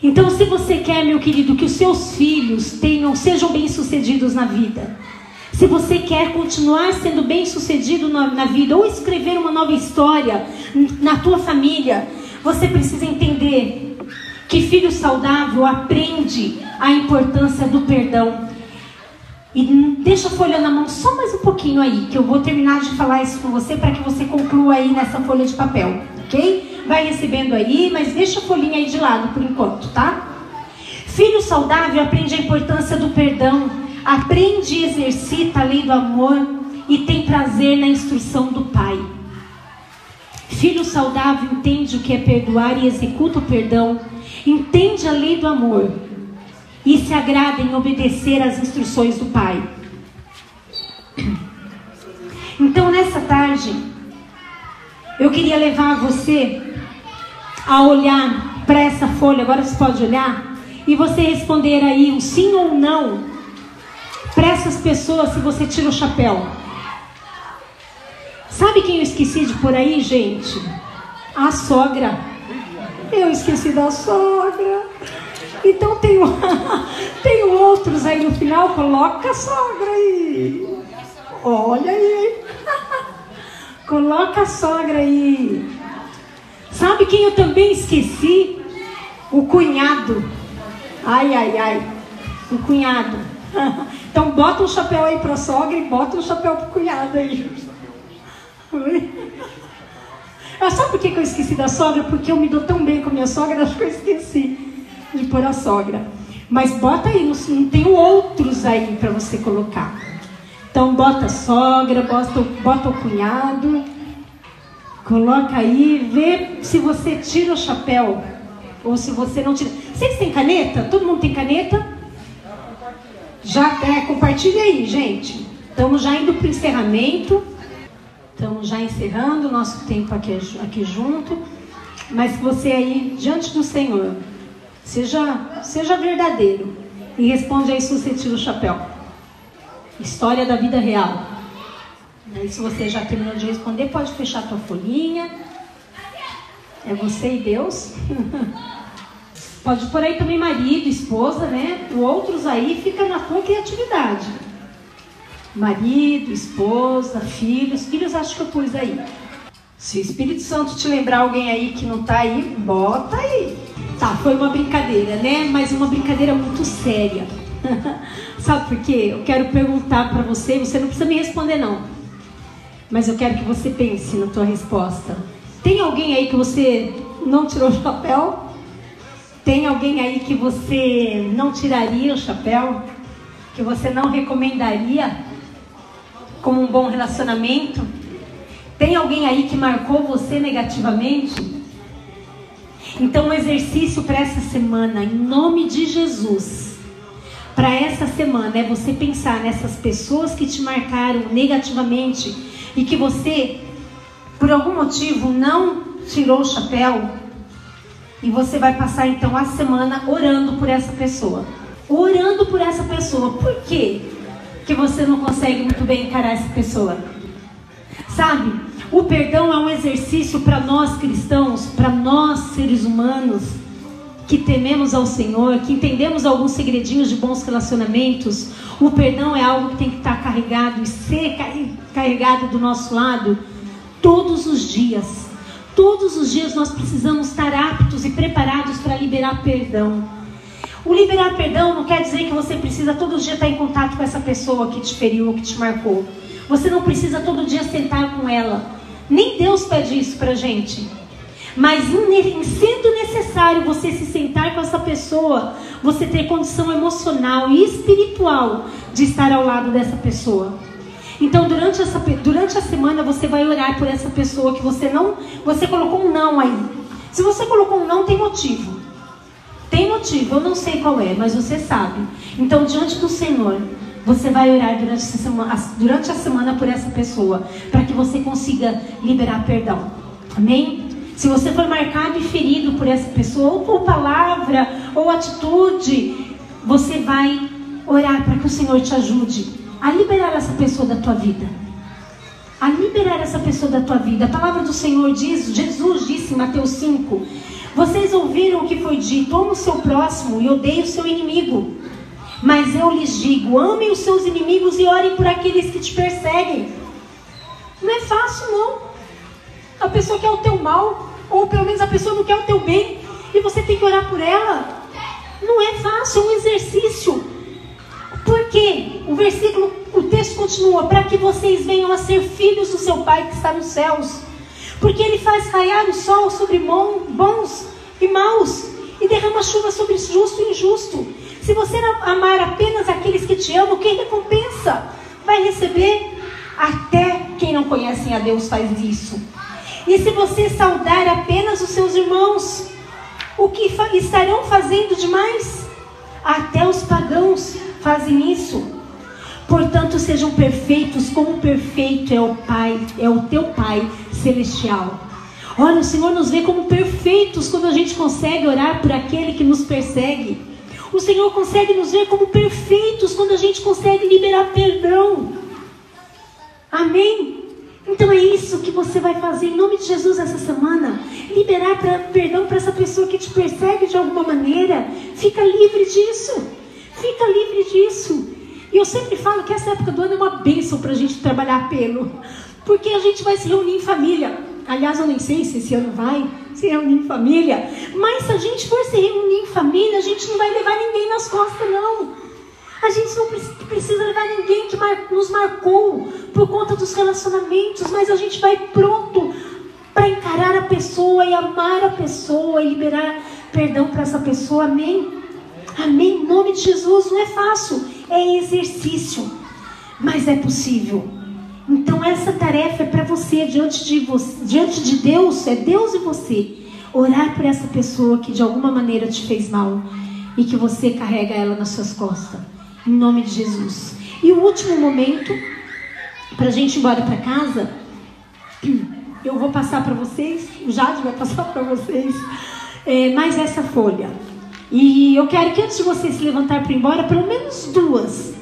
Então, se você quer, meu querido, que os seus filhos tenham, sejam bem-sucedidos na vida, se você quer continuar sendo bem-sucedido na, na vida ou escrever uma nova história na tua família, você precisa entender que filho saudável aprende a importância do perdão. E deixa a folha na mão só mais um pouquinho aí, que eu vou terminar de falar isso com você para que você conclua aí nessa folha de papel, ok? Vai recebendo aí, mas deixa a folhinha aí de lado por enquanto, tá? Filho saudável aprende a importância do perdão, aprende e exercita a lei do amor e tem prazer na instrução do pai. Filho saudável entende o que é perdoar e executa o perdão, entende a lei do amor e se agrada em obedecer às instruções do pai. Então, nessa tarde, eu queria levar você a olhar para essa folha. Agora você pode olhar e você responder aí um sim ou não para essas pessoas se você tira o chapéu. Sabe quem eu esqueci de por aí, gente? A sogra. Eu esqueci da sogra. Então tem, tem outros aí no final, coloca a sogra aí. Olha aí. Coloca a sogra aí. Sabe quem eu também esqueci? O cunhado. Ai, ai, ai. O cunhado. Então bota um chapéu aí para a sogra e bota um chapéu para o cunhado aí. Ah, sabe por que eu esqueci da sogra? Porque eu me dou tão bem com a minha sogra, acho que eu esqueci de pôr a sogra. Mas bota aí, não, tem outros aí para você colocar. Então bota a sogra, bota, bota o cunhado, coloca aí, vê se você tira o chapéu ou se você não tira. Vocês têm caneta? Todo mundo tem caneta? Já é, compartilha aí, gente. Estamos já indo para o encerramento. Estamos já encerrando o nosso tempo aqui, aqui junto. Mas você aí, diante do Senhor, seja, seja verdadeiro. E responde aí se você tira o chapéu. História da vida real. Aí, se você já terminou de responder, pode fechar a tua folhinha. É você e Deus. pode por aí também marido, esposa, né? O outros aí fica na tua criatividade marido, esposa, filhos. Filhos acho que eu pus aí. Se o Espírito Santo te lembrar alguém aí que não tá aí, bota aí. Tá, foi uma brincadeira, né? Mas uma brincadeira muito séria. Sabe por quê? Eu quero perguntar para você, você não precisa me responder não. Mas eu quero que você pense na tua resposta. Tem alguém aí que você não tirou o chapéu? Tem alguém aí que você não tiraria o chapéu? Que você não recomendaria? como um bom relacionamento? Tem alguém aí que marcou você negativamente? Então, um exercício para essa semana, em nome de Jesus, para essa semana, é você pensar nessas pessoas que te marcaram negativamente e que você, por algum motivo, não tirou o chapéu. E você vai passar então a semana orando por essa pessoa. Orando por essa pessoa. Por quê? que você não consegue muito bem encarar essa pessoa. Sabe? O perdão é um exercício para nós cristãos, para nós seres humanos que tememos ao Senhor, que entendemos alguns segredinhos de bons relacionamentos. O perdão é algo que tem que estar carregado e ser carregado do nosso lado todos os dias. Todos os dias nós precisamos estar aptos e preparados para liberar perdão. O liberar perdão não quer dizer que você precisa todo dia estar em contato com essa pessoa que te feriu, que te marcou. Você não precisa todo dia sentar com ela. Nem Deus pede isso pra gente. Mas sendo necessário você se sentar com essa pessoa, você ter condição emocional e espiritual de estar ao lado dessa pessoa. Então, durante, essa, durante a semana, você vai orar por essa pessoa que você não. Você colocou um não aí. Se você colocou um não, tem motivo. Tem motivo, eu não sei qual é, mas você sabe. Então, diante do Senhor, você vai orar durante, semana, durante a semana por essa pessoa, para que você consiga liberar perdão. Amém? Se você for marcado e ferido por essa pessoa, ou por palavra, ou atitude, você vai orar para que o Senhor te ajude a liberar essa pessoa da tua vida. A liberar essa pessoa da tua vida. A palavra do Senhor diz, Jesus disse em Mateus 5, vocês ouviram o que foi dito: ame o seu próximo e odeie o seu inimigo. Mas eu lhes digo: amem os seus inimigos e orem por aqueles que te perseguem. Não é fácil, não. A pessoa quer o teu mal, ou pelo menos a pessoa não quer o teu bem, e você tem que orar por ela. Não é fácil, é um exercício. Por quê? O versículo, o texto continua: para que vocês venham a ser filhos do seu Pai que está nos céus. Porque ele faz raiar o sol sobre bons e maus e derrama chuva sobre justo e injusto. Se você amar apenas aqueles que te amam, quem recompensa? Vai receber? Até quem não conhece a Deus faz isso. E se você saudar apenas os seus irmãos, o que estarão fazendo demais? Até os pagãos fazem isso. Portanto, sejam perfeitos, como perfeito é o Pai, é o teu Pai celestial. Olha, o Senhor nos vê como perfeitos quando a gente consegue orar por aquele que nos persegue. O Senhor consegue nos ver como perfeitos quando a gente consegue liberar perdão. Amém? Então é isso que você vai fazer em nome de Jesus essa semana. Liberar pra, perdão para essa pessoa que te persegue de alguma maneira. Fica livre disso. Fica livre disso. E eu sempre falo que essa época do ano é uma bênção para a gente trabalhar pelo. Porque a gente vai se reunir em família. Aliás, eu nem sei se esse ano vai se reunir em família. Mas se a gente for se reunir em família, a gente não vai levar ninguém nas costas, não. A gente não precisa levar ninguém que nos marcou por conta dos relacionamentos, mas a gente vai pronto para encarar a pessoa e amar a pessoa e liberar perdão para essa pessoa. Amém? Amém? Em nome de Jesus não é fácil, é exercício, mas é possível. Então essa tarefa é para você diante de você, diante de Deus, é Deus e você. Orar por essa pessoa que de alguma maneira te fez mal e que você carrega ela nas suas costas. Em nome de Jesus. E o último momento, para a gente ir embora para casa, eu vou passar para vocês, o Jade vai passar para vocês, é, mais essa folha. E eu quero que antes de você se levantar para ir embora, pelo menos duas.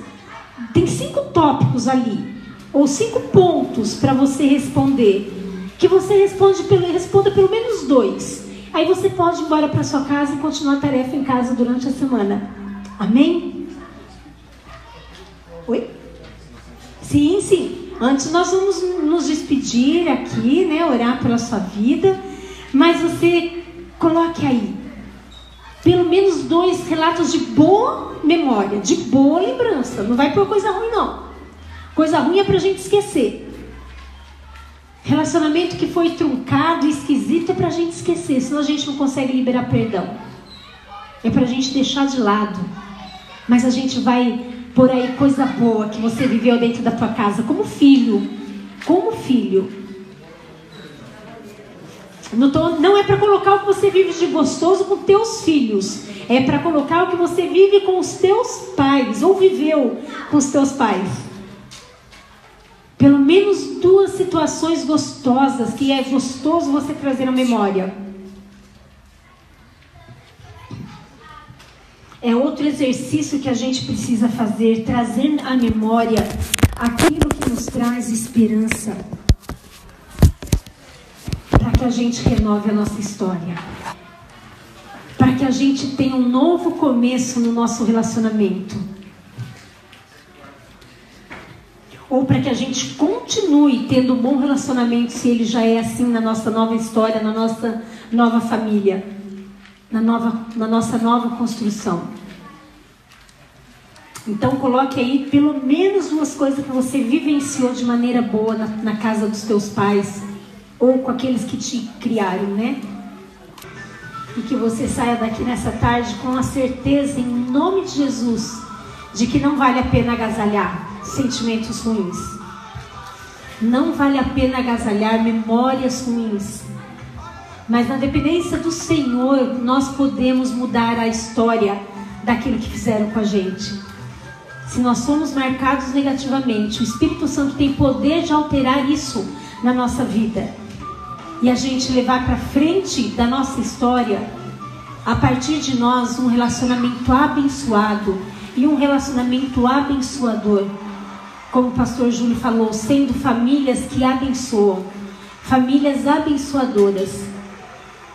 Tem cinco tópicos ali, ou cinco pontos para você responder. Que você responde pelo, responda pelo menos dois. Aí você pode ir embora para sua casa e continuar a tarefa em casa durante a semana. Amém? Oi? Sim, sim. Antes nós vamos nos despedir aqui, né? Orar pela sua vida. Mas você coloque aí pelo menos dois relatos de boa memória, de boa lembrança. Não vai por coisa ruim, não. Coisa ruim é pra gente esquecer. Relacionamento que foi truncado, esquisito, é pra gente esquecer, senão a gente não consegue liberar perdão. É pra gente deixar de lado. Mas a gente vai por aí coisa boa que você viveu dentro da tua casa, como filho. Como filho. Não, tô, não é para colocar o que você vive de gostoso com teus filhos. É para colocar o que você vive com os teus pais, ou viveu com os teus pais. Pelo menos duas situações gostosas que é gostoso você trazer na memória. É outro exercício que a gente precisa fazer, trazer à memória aquilo que nos traz esperança, para que a gente renove a nossa história, para que a gente tenha um novo começo no nosso relacionamento. Ou para que a gente continue tendo um bom relacionamento, se ele já é assim na nossa nova história, na nossa nova família na, nova, na nossa nova construção. Então coloque aí pelo menos duas coisas que você vivenciou de maneira boa na, na casa dos teus pais ou com aqueles que te criaram, né? E que você saia daqui nessa tarde com a certeza, em nome de Jesus, de que não vale a pena agasalhar sentimentos ruins. Não vale a pena agasalhar memórias ruins. Mas na dependência do Senhor, nós podemos mudar a história daquilo que fizeram com a gente. Se nós somos marcados negativamente, o Espírito Santo tem poder de alterar isso na nossa vida. E a gente levar para frente da nossa história, a partir de nós, um relacionamento abençoado e um relacionamento abençoador. Como o pastor Júlio falou, sendo famílias que abençoam, famílias abençoadoras.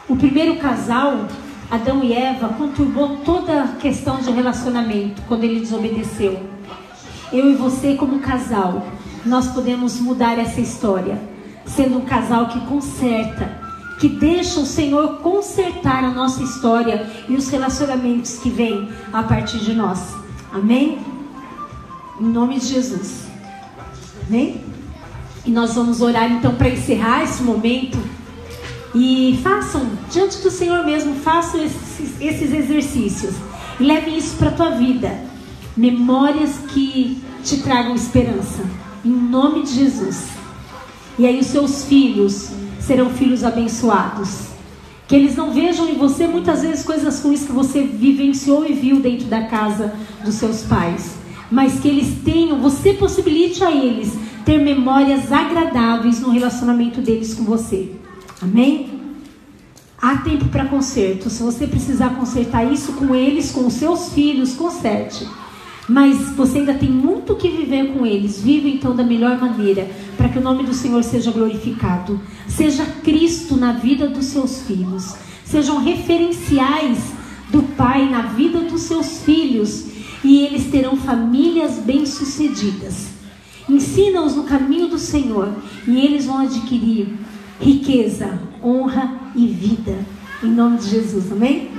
O primeiro casal, Adão e Eva, conturbou toda a questão de relacionamento quando ele desobedeceu. Eu e você, como casal, nós podemos mudar essa história, sendo um casal que conserta, que deixa o Senhor consertar a nossa história e os relacionamentos que vêm a partir de nós. Amém? Em nome de Jesus. Amém? E nós vamos orar então para encerrar esse momento. E façam, diante do Senhor mesmo, façam esses, esses exercícios. E levem isso para a tua vida. Memórias que te tragam esperança. Em nome de Jesus. E aí os seus filhos serão filhos abençoados. Que eles não vejam em você muitas vezes coisas ruins que você vivenciou e viu dentro da casa dos seus pais. mas que eles tenham, você possibilite a eles ter memórias agradáveis no relacionamento deles com você. Amém? Há tempo para conserto. Se você precisar consertar isso com eles, com os seus filhos, conserte. Mas você ainda tem muito que viver com eles. Viva então da melhor maneira, para que o nome do Senhor seja glorificado. Seja Cristo na vida dos seus filhos. Sejam referenciais do Pai na vida dos seus filhos. E eles terão famílias bem-sucedidas. Ensina-os no caminho do Senhor. E eles vão adquirir riqueza, honra e vida. Em nome de Jesus, amém?